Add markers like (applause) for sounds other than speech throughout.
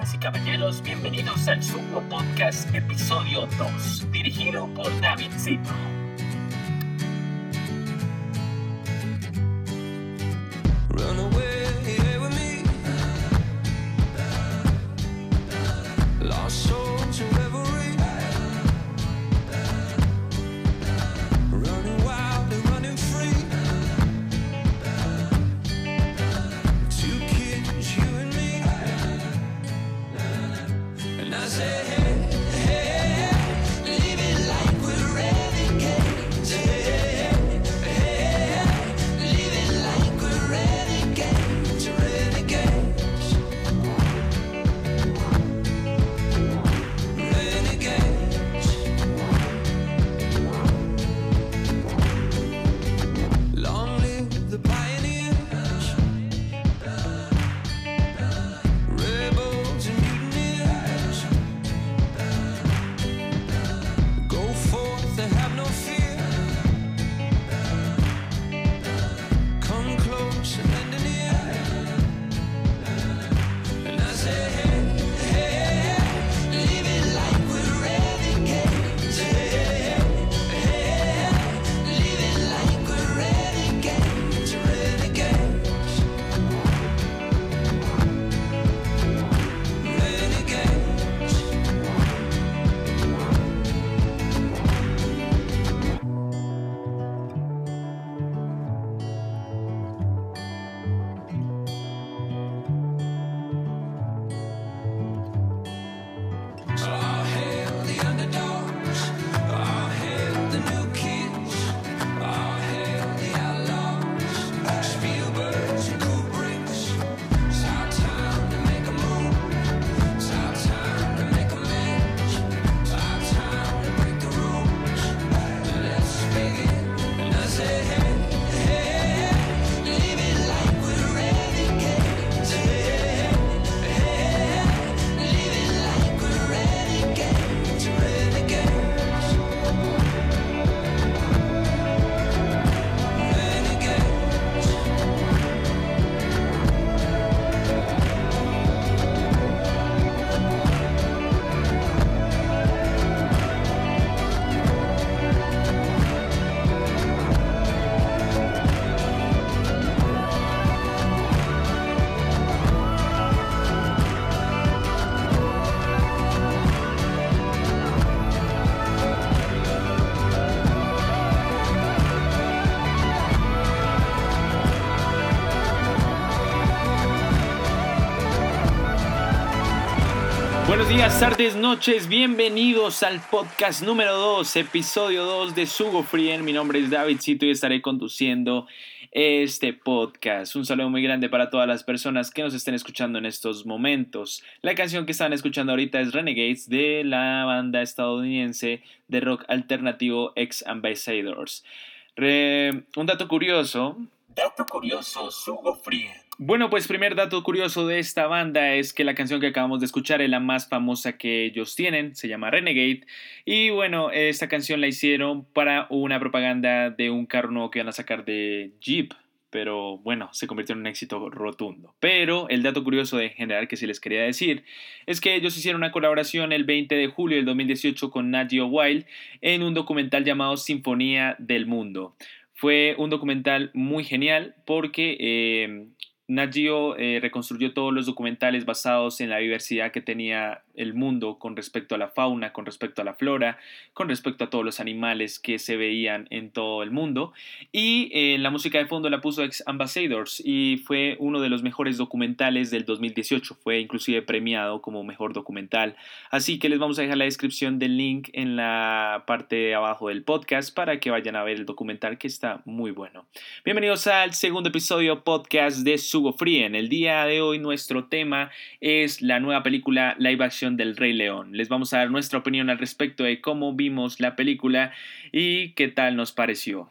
Y caballeros, bienvenidos al Sumo Podcast Episodio 2, dirigido por David Zito. Días, tardes, noches, bienvenidos al podcast número 2, episodio 2 de Sugo Frien. Mi nombre es David Cito y estaré conduciendo este podcast. Un saludo muy grande para todas las personas que nos estén escuchando en estos momentos. La canción que están escuchando ahorita es Renegades de la banda estadounidense de rock alternativo Ex Ambassadors. Un dato curioso, Dato curioso, Sugo bueno, pues primer dato curioso de esta banda es que la canción que acabamos de escuchar es la más famosa que ellos tienen, se llama Renegade. Y bueno, esta canción la hicieron para una propaganda de un carro nuevo que iban a sacar de Jeep. Pero bueno, se convirtió en un éxito rotundo. Pero el dato curioso de general que sí les quería decir es que ellos hicieron una colaboración el 20 de julio del 2018 con Nat Wild en un documental llamado Sinfonía del Mundo. Fue un documental muy genial porque eh, Nat Geo eh, reconstruyó todos los documentales basados en la diversidad que tenía el mundo con respecto a la fauna, con respecto a la flora, con respecto a todos los animales que se veían en todo el mundo. Y eh, la música de fondo la puso Ex Ambassadors y fue uno de los mejores documentales del 2018. Fue inclusive premiado como mejor documental. Así que les vamos a dejar la descripción del link en la parte de abajo del podcast para que vayan a ver el documental que está muy bueno. Bienvenidos al segundo episodio podcast de Sugo Frien. El día de hoy nuestro tema es la nueva película live action del Rey León. Les vamos a dar nuestra opinión al respecto de cómo vimos la película y qué tal nos pareció.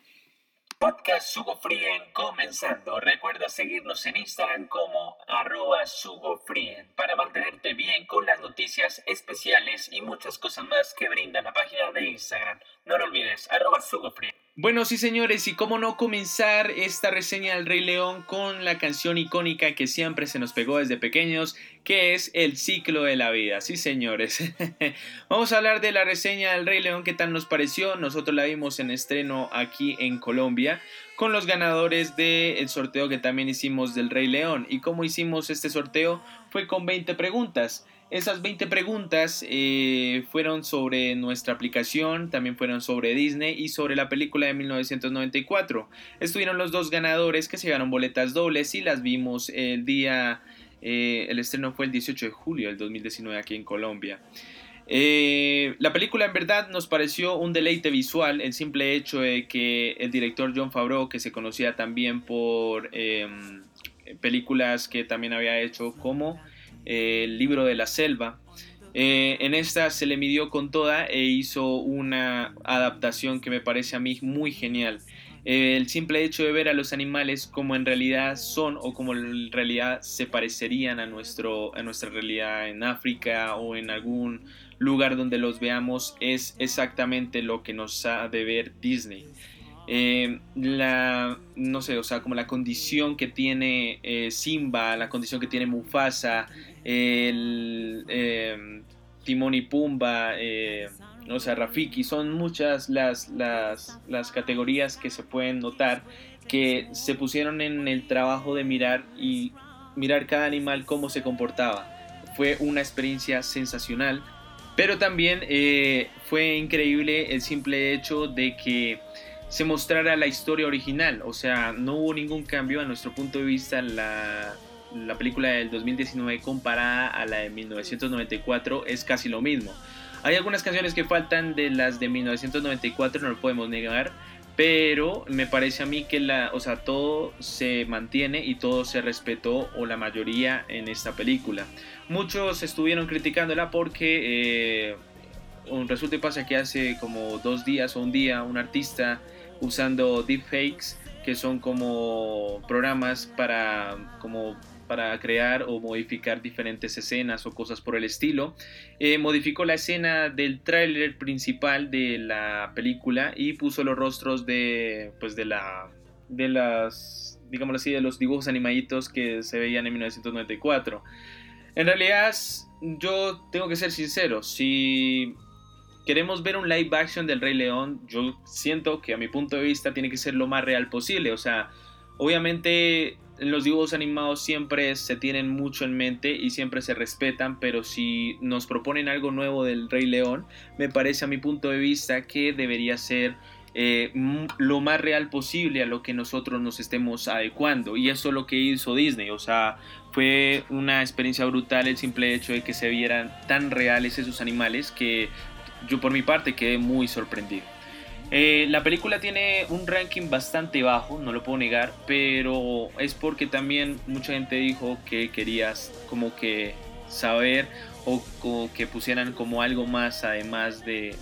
Podcast Sugo Frien comenzando. Recuerda seguirnos en Instagram como arroba Sugo Frien para mantenerte bien con las noticias especiales y muchas cosas más que brinda la página de Instagram. No lo olvides, arroba Sugo Frien. Bueno, sí señores, y cómo no comenzar esta reseña del Rey León con la canción icónica que siempre se nos pegó desde pequeños, que es El ciclo de la vida. Sí señores, (laughs) vamos a hablar de la reseña del Rey León, qué tal nos pareció. Nosotros la vimos en estreno aquí en Colombia con los ganadores del sorteo que también hicimos del Rey León. ¿Y cómo hicimos este sorteo? Fue con 20 preguntas. Esas 20 preguntas eh, fueron sobre nuestra aplicación, también fueron sobre Disney y sobre la película de 1994. Estuvieron los dos ganadores que se llevaron boletas dobles y las vimos el día, eh, el estreno fue el 18 de julio del 2019 aquí en Colombia. Eh, la película en verdad nos pareció un deleite visual, el simple hecho de que el director John Favreau, que se conocía también por em, películas que también había hecho como el libro de la selva. Eh, en esta se le midió con toda e hizo una adaptación que me parece a mí muy genial. Eh, el simple hecho de ver a los animales como en realidad son o como en realidad se parecerían a, nuestro, a nuestra realidad en África o en algún lugar donde los veamos es exactamente lo que nos ha de ver Disney. Eh, la, no sé, o sea, como la condición que tiene Simba, la condición que tiene Mufasa, el eh, Timón y Pumba, eh, o sea, Rafiki, son muchas las, las, las categorías que se pueden notar que se pusieron en el trabajo de mirar y mirar cada animal cómo se comportaba. Fue una experiencia sensacional, pero también eh, fue increíble el simple hecho de que se mostrara la historia original, o sea, no hubo ningún cambio a nuestro punto de vista la la película del 2019 comparada a la de 1994 es casi lo mismo. Hay algunas canciones que faltan de las de 1994, no lo podemos negar, pero me parece a mí que la, o sea, todo se mantiene y todo se respetó o la mayoría en esta película. Muchos estuvieron criticándola porque eh, resulta y pasa que hace como dos días o un día un artista usando deepfakes que son como programas para como para crear o modificar diferentes escenas o cosas por el estilo. Eh, modificó la escena del tráiler principal de la película y puso los rostros de, pues de la, de las, digámoslo así, de los dibujos animaditos que se veían en 1994. En realidad, yo tengo que ser sincero, si queremos ver un live action del Rey León, yo siento que a mi punto de vista tiene que ser lo más real posible. O sea, obviamente en los dibujos animados siempre se tienen mucho en mente y siempre se respetan, pero si nos proponen algo nuevo del Rey León, me parece a mi punto de vista que debería ser eh, lo más real posible a lo que nosotros nos estemos adecuando. Y eso es lo que hizo Disney. O sea, fue una experiencia brutal el simple hecho de que se vieran tan reales esos animales que yo por mi parte quedé muy sorprendido. Eh, la película tiene un ranking bastante bajo, no lo puedo negar, pero es porque también mucha gente dijo que querías como que saber o, que pusieran como algo más además de,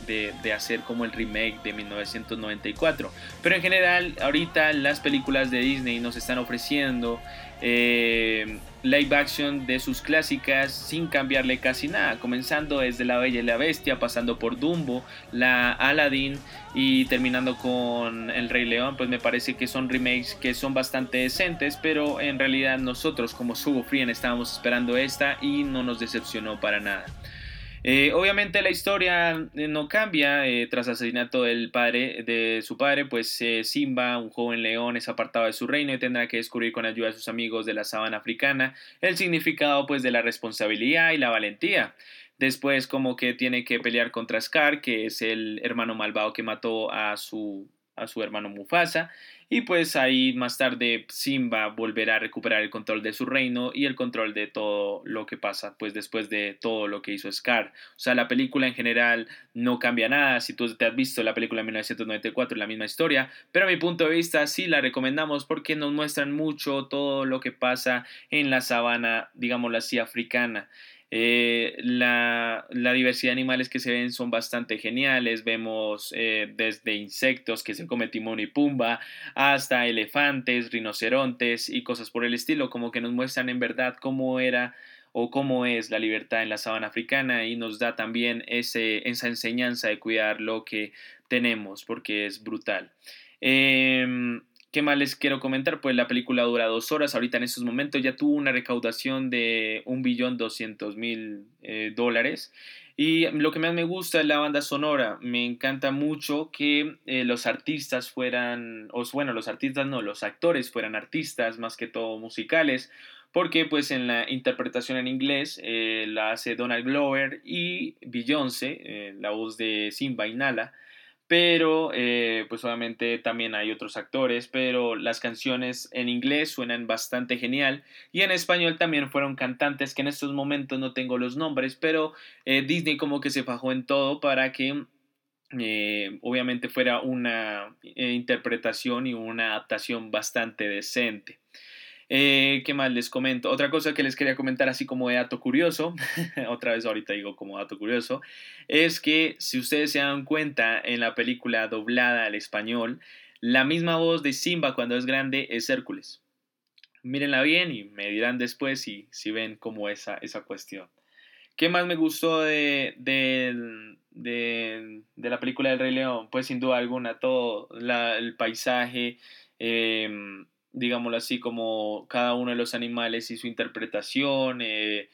hacer como el remake de 1994. Pero en general ahorita las películas de Disney nos están ofreciendo eh, live action de sus clásicas sin cambiarle casi nada, comenzando desde La Bella y la Bestia, pasando por Dumbo, la Aladdin y terminando con El Rey León, pues me parece que son remakes que son bastante decentes, pero en realidad nosotros como Sugo Frien estábamos esperando esta y no nos decepcionó para nada. Eh, obviamente la historia eh, no cambia eh, tras asesinato del padre de su padre, pues Simba, un joven león, es apartado de su reino y tendrá que descubrir con ayuda de sus amigos de la sabana africana el significado pues de la responsabilidad y la valentía. Después como que tiene que pelear contra Scar, que es el hermano malvado que mató a su a su hermano Mufasa y pues ahí más tarde Simba volverá a recuperar el control de su reino y el control de todo lo que pasa pues después de todo lo que hizo Scar. O sea, la película en general no cambia nada, si tú te has visto la película de 1994 la misma historia, pero a mi punto de vista sí la recomendamos porque nos muestran mucho todo lo que pasa en la sabana, digámoslo así, africana. Eh, la, diversidad de animales que se ven son bastante geniales. Vemos eh, desde insectos que se come Timón y Pumba hasta elefantes, rinocerontes y cosas por el estilo, como que nos muestran en verdad cómo era o cómo es la libertad en la sabana africana y nos da también ese, esa enseñanza de cuidar lo que tenemos porque es brutal. Em, ¿Qué más les quiero comentar? Pues la película dura dos horas. Ahorita en estos momentos ya tuvo una recaudación de 1.200.000 eh, dólares. Y lo que más me gusta es la banda sonora. Me encanta mucho que eh, los artistas fueran, o bueno, los artistas no, los actores fueran artistas, más que todo musicales. Porque pues en la interpretación en inglés eh, la hace Donald Glover y Beyoncé, la voz de Simba y Nala pero eh, pues obviamente también hay otros actores, pero las canciones en inglés suenan bastante genial y en español también fueron cantantes que en estos momentos no tengo los nombres, pero eh, Disney como que se fajó en todo para que eh, obviamente fuera una interpretación y una adaptación bastante decente. Eh, ¿Qué más les comento? Otra cosa que les quería comentar así como de dato curioso, (laughs) otra vez ahorita digo como dato curioso, es que si ustedes se dan cuenta en la película doblada al español, la misma voz de Simba cuando es grande es Hércules. Mírenla bien y me dirán después si, si ven como esa, esa cuestión. ¿Qué más me gustó de, de, de, la película del Rey León? Pues sin duda alguna todo el paisaje, eh, digámoslo así, como cada uno de los animales y su interpretación. Eh,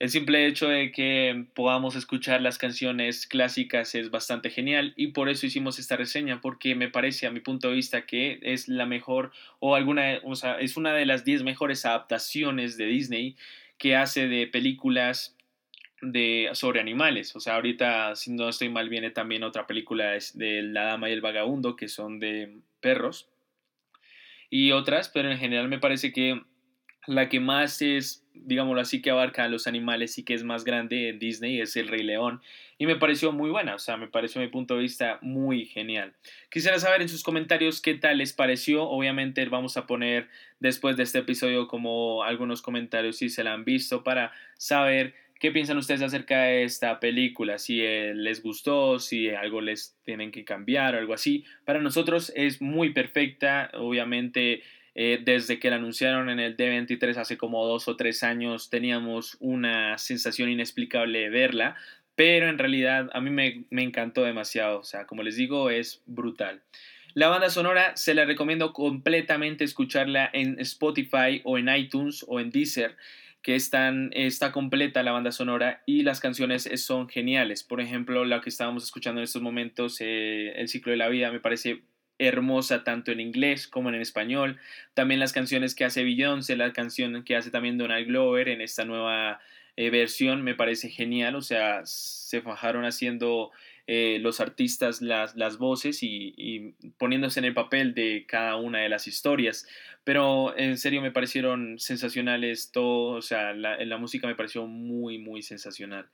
el simple hecho de que podamos escuchar las canciones clásicas es bastante genial y por eso hicimos esta reseña, porque me parece a mi punto de vista que es la mejor o alguna, o sea, es una de las 10 mejores adaptaciones de Disney que hace de películas de, sobre animales. O sea, ahorita, si no estoy mal, viene también otra película de La Dama y el Vagabundo, que son de perros y otras, pero en general me parece que la que más es, digámoslo así, que abarca a los animales y que es más grande en Disney es El Rey León. Y me pareció muy buena, o sea, me pareció a mi punto de vista muy genial. Quisiera saber en sus comentarios qué tal les pareció. Obviamente vamos a poner después de este episodio como algunos comentarios si se la han visto para saber ¿Qué piensan ustedes acerca de esta película? Si eh, les gustó, si algo les tienen que cambiar o algo así. Para nosotros es muy perfecta, obviamente. Eh, desde que la anunciaron en el D23 hace como dos o tres años teníamos una sensación inexplicable de verla, pero en realidad a mí me, me encantó demasiado, o sea, como les digo, es brutal. La banda sonora se la recomiendo completamente escucharla en Spotify o en iTunes o en Deezer que están, está completa la banda sonora y las canciones son geniales. Por ejemplo, la que estábamos escuchando en estos momentos, eh, El ciclo de la vida, me parece hermosa tanto en inglés como en español. También las canciones que hace Beyoncé, la canción que hace también Donald Glover en esta nueva eh, versión me parece genial. O sea, se fajaron haciendo eh, los artistas las, las voces y, poniéndose en el papel de cada una de las historias. Pero en serio me parecieron sensacionales todo, o sea, la, la música me pareció muy, muy sensacional.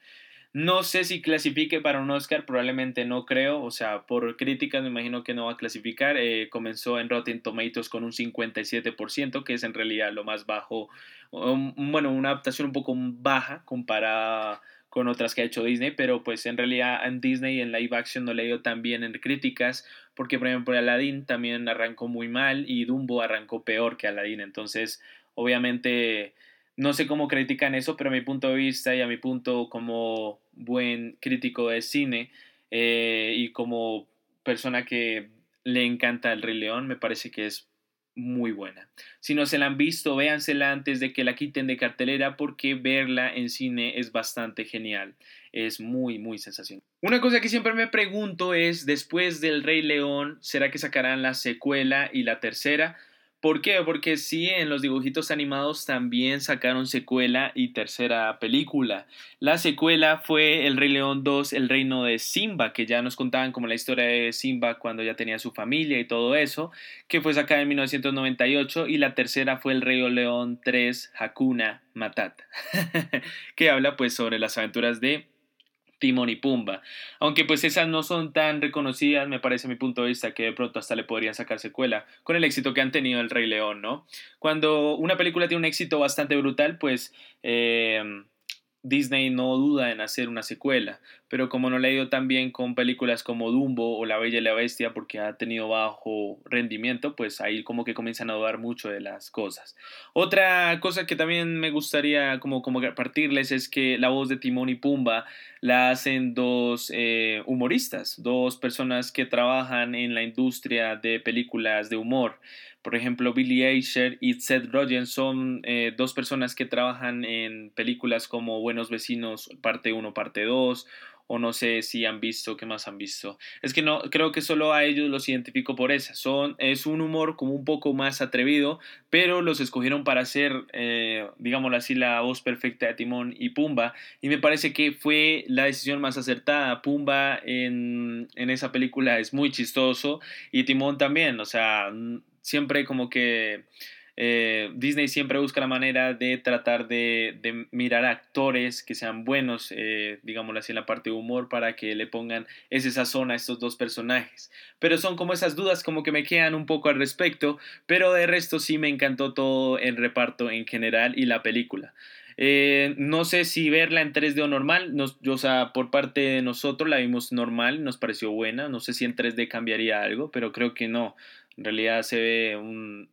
No sé si clasifique para un Oscar, probablemente no creo, o sea, por críticas me imagino que no va a clasificar. Eh, comenzó en Rotten Tomatoes con un 57%, que es en realidad lo más bajo, bueno, una adaptación un poco baja comparada con otras que ha hecho Disney, pero pues en realidad en Disney en live action no le dio tan bien en críticas, porque por ejemplo Aladdin también arrancó muy mal y Dumbo arrancó peor que Aladdin, entonces obviamente no sé cómo critican eso, pero a mi punto de vista y a mi punto como buen crítico de cine eh, y como persona que le encanta el Rey León, me parece que es muy buena. Si no se la han visto, véansela antes de que la quiten de cartelera porque verla en cine es bastante genial. Es muy, muy sensacional. Una cosa que siempre me pregunto es, después del Rey León, ¿será que sacarán la secuela y la tercera? ¿Por qué? Porque sí, en los dibujitos animados también sacaron secuela y tercera película. La secuela fue El Rey León 2, El Reino de Simba, que ya nos contaban como la historia de Simba cuando ya tenía su familia y todo eso, que fue sacada en 1998, y la tercera fue El Rey León 3, Hakuna Matata, (laughs) que habla pues sobre las aventuras de Timón y Pumba. Aunque pues esas no son tan reconocidas, me parece a mi punto de vista que de pronto hasta le podrían sacar secuela con el éxito que han tenido El Rey León, ¿no? Cuando una película tiene un éxito bastante brutal, pues eh, Disney no duda en hacer una secuela, pero como no le ha ido tan bien con películas como Dumbo o La Bella y la Bestia porque ha tenido bajo rendimiento, pues ahí como que comienzan a dudar mucho de las cosas. Otra cosa que también me gustaría como, como partirles es que la voz de Timón y Pumba la hacen dos eh, humoristas, dos personas que trabajan en la industria de películas de humor. Por ejemplo, Billy Eicher y Seth Rogen son eh, dos personas que trabajan en películas como Buenos Vecinos, parte 1, parte 2, o no sé si han visto, ¿qué más han visto? Es que no, creo que solo a ellos los identifico por esa. Son, es un humor como un poco más atrevido, pero los escogieron para hacer, eh, digámoslo así, la voz perfecta de Timón y Pumba. Y me parece que fue la decisión más acertada. Pumba en, en esa película es muy chistoso y Timón también, o sea, siempre como que eh, Disney siempre busca la manera de tratar de, mirar actores que sean buenos, eh, digámoslo así, en la parte de humor para que le pongan ese sazón a estos dos personajes. Pero son como esas dudas como que me quedan un poco al respecto, pero de resto sí me encantó todo el reparto en general y la película. Eh, no sé si verla en 3D o normal, nos, o sea, por parte de nosotros la vimos normal, nos pareció buena, no sé si en 3D cambiaría algo, pero creo que no. En realidad se ve un,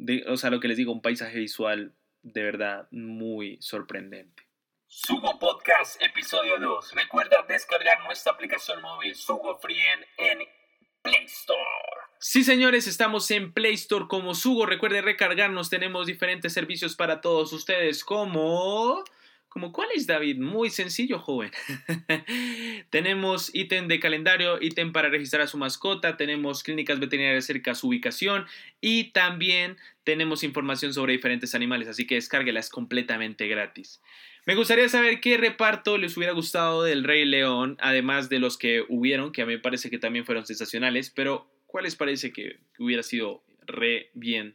de- o sea, lo que les digo, un paisaje visual de verdad muy sorprendente. Sugo Podcast, episodio 2. Recuerda descargar nuestra aplicación móvil Sugo Free en, Play Store. Sí, señores, estamos en Play Store como Sugo. Recuerden recargarnos, tenemos diferentes servicios para todos ustedes, como... ¿Como cuál es, David? Muy sencillo, joven. (laughs) tenemos ítem de calendario, ítem para registrar a su mascota, tenemos clínicas veterinarias cerca a su ubicación y también tenemos información sobre diferentes animales, así que descárguela, es completamente gratis. Me gustaría saber qué reparto les hubiera gustado del Rey León, además de los que hubieron, que a mí me parece que también fueron sensacionales, pero ¿cuál les parece que hubiera sido re bien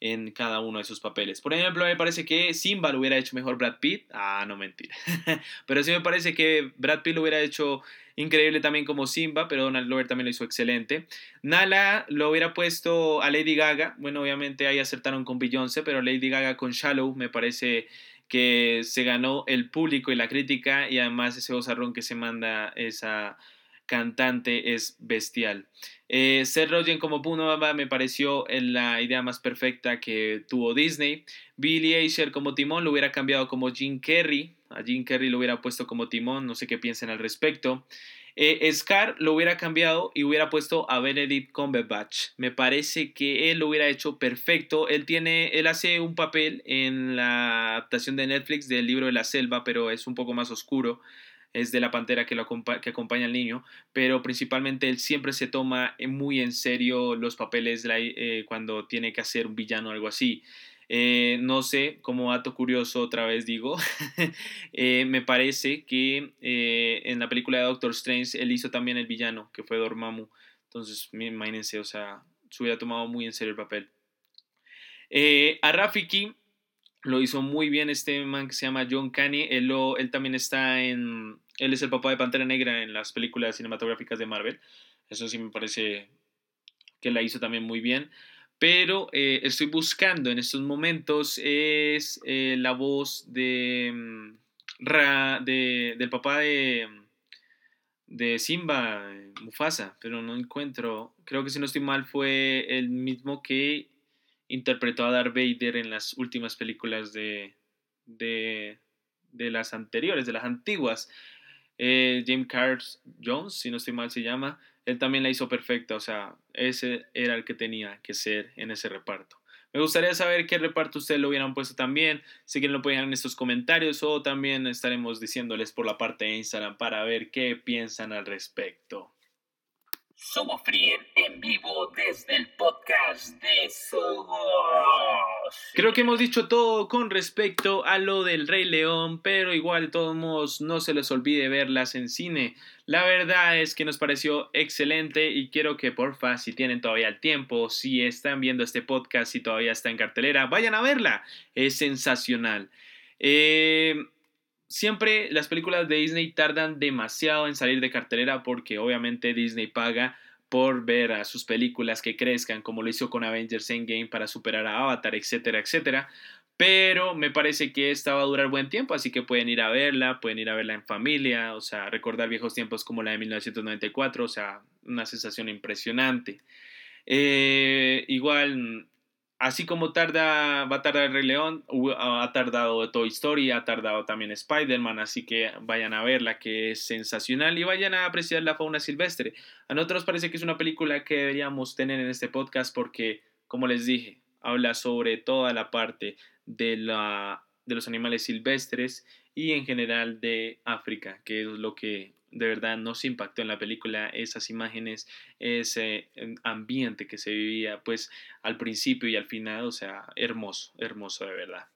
en cada uno de sus papeles? Por ejemplo, me parece que Simba lo hubiera hecho mejor Brad Pitt. Ah, no mentira. (laughs) pero sí me parece que Brad Pitt lo hubiera hecho increíble también como Simba, pero Donald Glover también lo hizo excelente. Nala lo hubiera puesto a Lady Gaga. Bueno, obviamente ahí acertaron con Beyoncé, pero Lady Gaga con Shallow me parece que se ganó el público y la crítica y además ese bozarrón que se manda esa cantante es bestial. Eh, Seth Rogen como Punova me pareció la idea más perfecta que tuvo Disney. Billy Eicher como Timón lo hubiera cambiado como Jim Carrey. A Jim Carrey lo hubiera puesto como Timón, no sé qué piensen al respecto. Eh, Scar lo hubiera cambiado y hubiera puesto a Benedict Cumberbatch. Me parece que él lo hubiera hecho perfecto. Él tiene, él hace un papel en la adaptación de Netflix del libro de la selva, pero es un poco más oscuro. Es de la pantera que, lo que acompaña al niño, pero principalmente él siempre se toma eh, muy en serio los papeles eh, cuando tiene que hacer un villano o algo así. Eh, no sé, como dato curioso, otra vez digo, (laughs) me parece que en la película de Doctor Strange él hizo también el villano, que fue Dormammu. Entonces, imagínense, o sea, se hubiera tomado muy en serio el papel. A Rafiki lo hizo muy bien este man que se llama John Caney. Él, él también está en. Él es el papá de Pantera Negra en las películas cinematográficas de Marvel. Eso sí me parece que la hizo también muy bien. Pero eh, estoy buscando en estos momentos es eh, la voz de, mm, de- del papá de, de Simba, Mufasa, pero no encuentro. Creo que si no estoy mal fue el mismo que interpretó a Darth Vader en las últimas películas de, de, de las anteriores, de las antiguas. Eh, James Carl Jones, si no estoy mal se llama, él también la hizo perfecta, o sea, ese era el que tenía que ser en ese reparto. Me gustaría saber qué reparto ustedes lo hubieran puesto también, si quieren lo pueden dejar en estos comentarios o también estaremos diciéndoles por la parte de Instagram para ver qué piensan al respecto. Sugo Free en vivo desde el podcast de Sugo. Creo que hemos dicho todo con respecto a lo del Rey León, pero igual de todos modos no se les olvide verlas en cine. La verdad es que nos pareció excelente y quiero que porfa, si tienen todavía el tiempo, si están viendo este podcast y todavía está en cartelera, vayan a verla. Es sensacional. Eh, siempre las películas de Disney tardan demasiado en salir de cartelera porque obviamente Disney paga por ver a sus películas que crezcan, como lo hizo con Avengers Endgame para superar a Avatar, etcétera, etcétera. pero me parece que esta va a durar buen tiempo, así que pueden ir a verla, pueden ir a verla en familia, o sea, recordar viejos tiempos como la de 1994, o sea, una sensación impresionante. Eh, igual, así como tarda, va a tardar el Rey León, hu- ha tardado Toy Story, ha tardado también Spider-Man, así que vayan a verla, que es sensacional, y vayan a apreciar la fauna silvestre. A nosotros parece que es una película que deberíamos tener en este podcast porque, como les dije, habla sobre toda la parte de, la, de los animales silvestres y en general de África, que es lo que de verdad nos impactó en la película, esas imágenes, ese eh, ambiente que se vivía pues al principio y al final, o sea, hermoso, hermoso de verdad.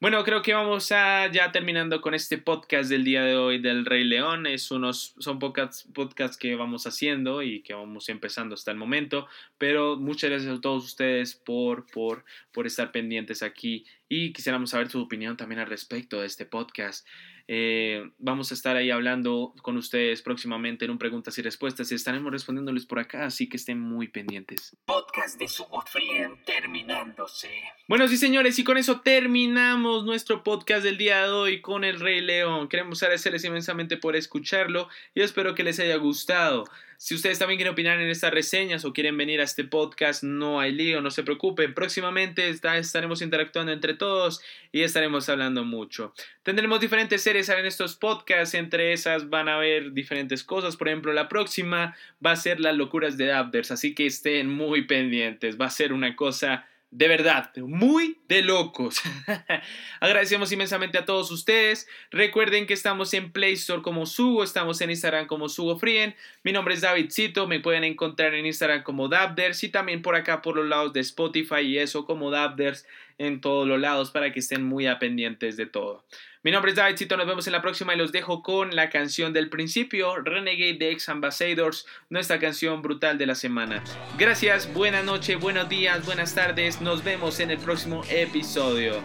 Bueno, creo que vamos a ya terminando con este podcast del día de hoy del Rey León. Es unos, son podcasts, podcasts que vamos haciendo y que vamos empezando hasta el momento. Pero muchas gracias a todos ustedes por, por, por estar pendientes aquí y quisiéramos saber su opinión también al respecto de este podcast. Eh, vamos a estar ahí hablando con ustedes próximamente en un preguntas y respuestas y estaremos respondiéndoles por acá, así que estén muy pendientes. Podcast de Frien terminándose. Bueno, sí, señores, y con eso terminamos nuestro podcast del día de hoy con el Rey León. Queremos agradecerles inmensamente por escucharlo y espero que les haya gustado. Si ustedes también quieren opinar en estas reseñas o quieren venir a este podcast, no hay lío, no se preocupen. Próximamente estaremos interactuando entre todos y estaremos hablando mucho. Tendremos diferentes series en estos podcasts, entre esas van a haber diferentes cosas. Por ejemplo, la próxima va a ser las locuras de Dabders, así que estén muy pendientes. Va a ser una cosa de verdad, muy de locos. (laughs) Agradecemos inmensamente a todos ustedes. Recuerden que estamos en Play Store como Sugo, estamos en Instagram como Sugo Frien. Mi nombre es Davidcito, me pueden encontrar en Instagram como Dabders y también por acá por los lados de Spotify y eso como Dabders en todos los lados para que estén muy a pendientes de todo. Mi nombre es Davidcito, nos vemos en la próxima y los dejo con la canción del principio, Renegade de Ex Ambassadors, nuestra canción brutal de la semana. Gracias, buena noche, buenos días, buenas tardes, nos vemos en el próximo episodio.